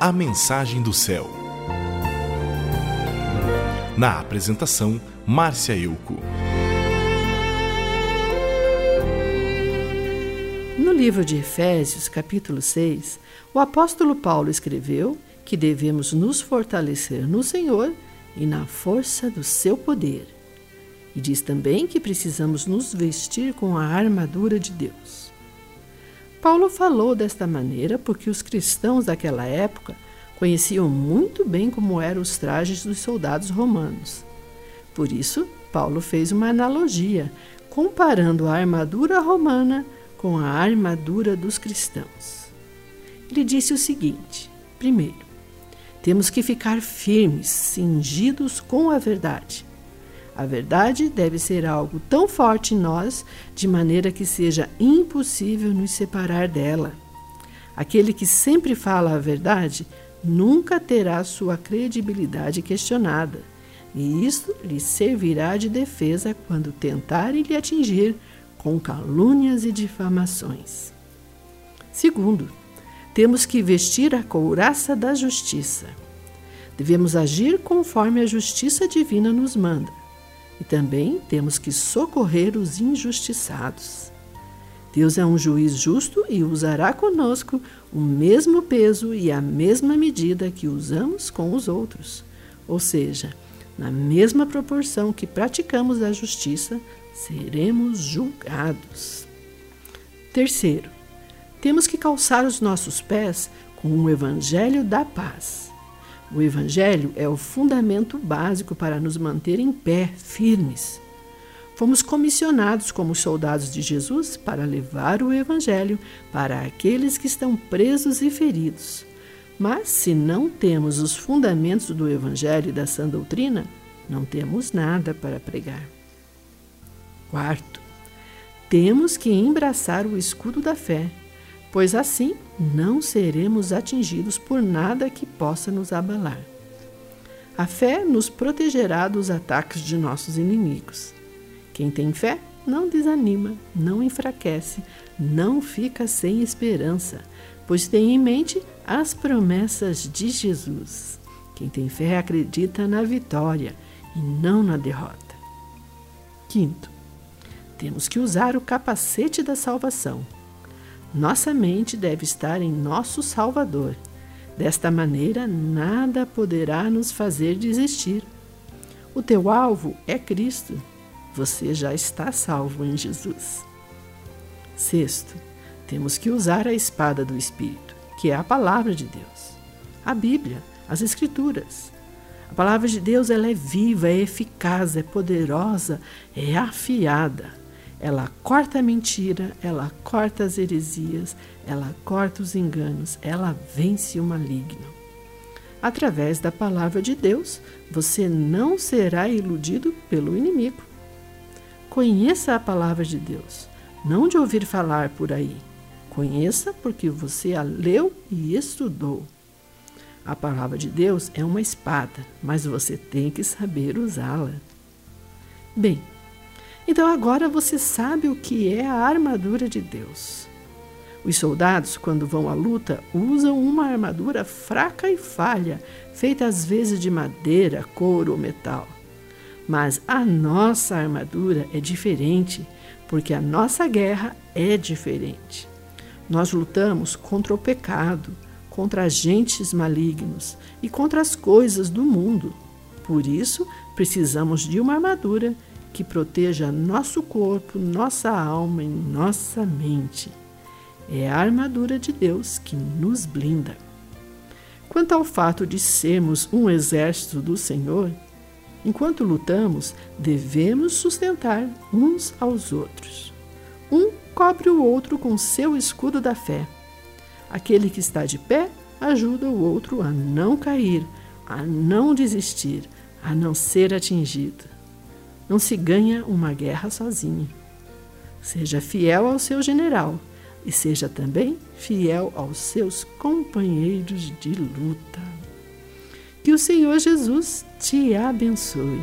A Mensagem do Céu. Na apresentação, Márcia Euco. No livro de Efésios, capítulo 6, o apóstolo Paulo escreveu que devemos nos fortalecer no Senhor e na força do seu poder. E diz também que precisamos nos vestir com a armadura de Deus. Paulo falou desta maneira porque os cristãos daquela época conheciam muito bem como eram os trajes dos soldados romanos. Por isso, Paulo fez uma analogia, comparando a armadura romana com a armadura dos cristãos. Ele disse o seguinte: primeiro, temos que ficar firmes, cingidos com a verdade. A verdade deve ser algo tão forte em nós, de maneira que seja impossível nos separar dela. Aquele que sempre fala a verdade nunca terá sua credibilidade questionada, e isto lhe servirá de defesa quando tentarem lhe atingir com calúnias e difamações. Segundo, temos que vestir a couraça da justiça. Devemos agir conforme a justiça divina nos manda. E também temos que socorrer os injustiçados. Deus é um juiz justo e usará conosco o mesmo peso e a mesma medida que usamos com os outros. Ou seja, na mesma proporção que praticamos a justiça, seremos julgados. Terceiro, temos que calçar os nossos pés com o Evangelho da paz. O Evangelho é o fundamento básico para nos manter em pé, firmes. Fomos comissionados como soldados de Jesus para levar o Evangelho para aqueles que estão presos e feridos. Mas se não temos os fundamentos do Evangelho e da sã doutrina, não temos nada para pregar. Quarto, temos que embraçar o escudo da fé pois assim não seremos atingidos por nada que possa nos abalar. A fé nos protegerá dos ataques de nossos inimigos. Quem tem fé não desanima, não enfraquece, não fica sem esperança, pois tem em mente as promessas de Jesus. Quem tem fé acredita na vitória e não na derrota. Quinto, temos que usar o capacete da salvação nossa mente deve estar em nosso Salvador. Desta maneira, nada poderá nos fazer desistir. O teu alvo é Cristo. Você já está salvo em Jesus. Sexto, temos que usar a espada do Espírito, que é a palavra de Deus. A Bíblia, as Escrituras. A palavra de Deus ela é viva, é eficaz, é poderosa, é afiada. Ela corta a mentira, ela corta as heresias, ela corta os enganos, ela vence o maligno. Através da palavra de Deus, você não será iludido pelo inimigo. Conheça a palavra de Deus, não de ouvir falar por aí. Conheça porque você a leu e estudou. A palavra de Deus é uma espada, mas você tem que saber usá-la. Bem, então agora você sabe o que é a armadura de Deus. Os soldados, quando vão à luta, usam uma armadura fraca e falha, feita às vezes de madeira, couro ou metal. Mas a nossa armadura é diferente, porque a nossa guerra é diferente. Nós lutamos contra o pecado, contra agentes malignos e contra as coisas do mundo. Por isso, precisamos de uma armadura que proteja nosso corpo, nossa alma e nossa mente. É a armadura de Deus que nos blinda. Quanto ao fato de sermos um exército do Senhor, enquanto lutamos, devemos sustentar uns aos outros. Um cobre o outro com seu escudo da fé. Aquele que está de pé ajuda o outro a não cair, a não desistir, a não ser atingido. Não se ganha uma guerra sozinho. Seja fiel ao seu general e seja também fiel aos seus companheiros de luta. Que o Senhor Jesus te abençoe.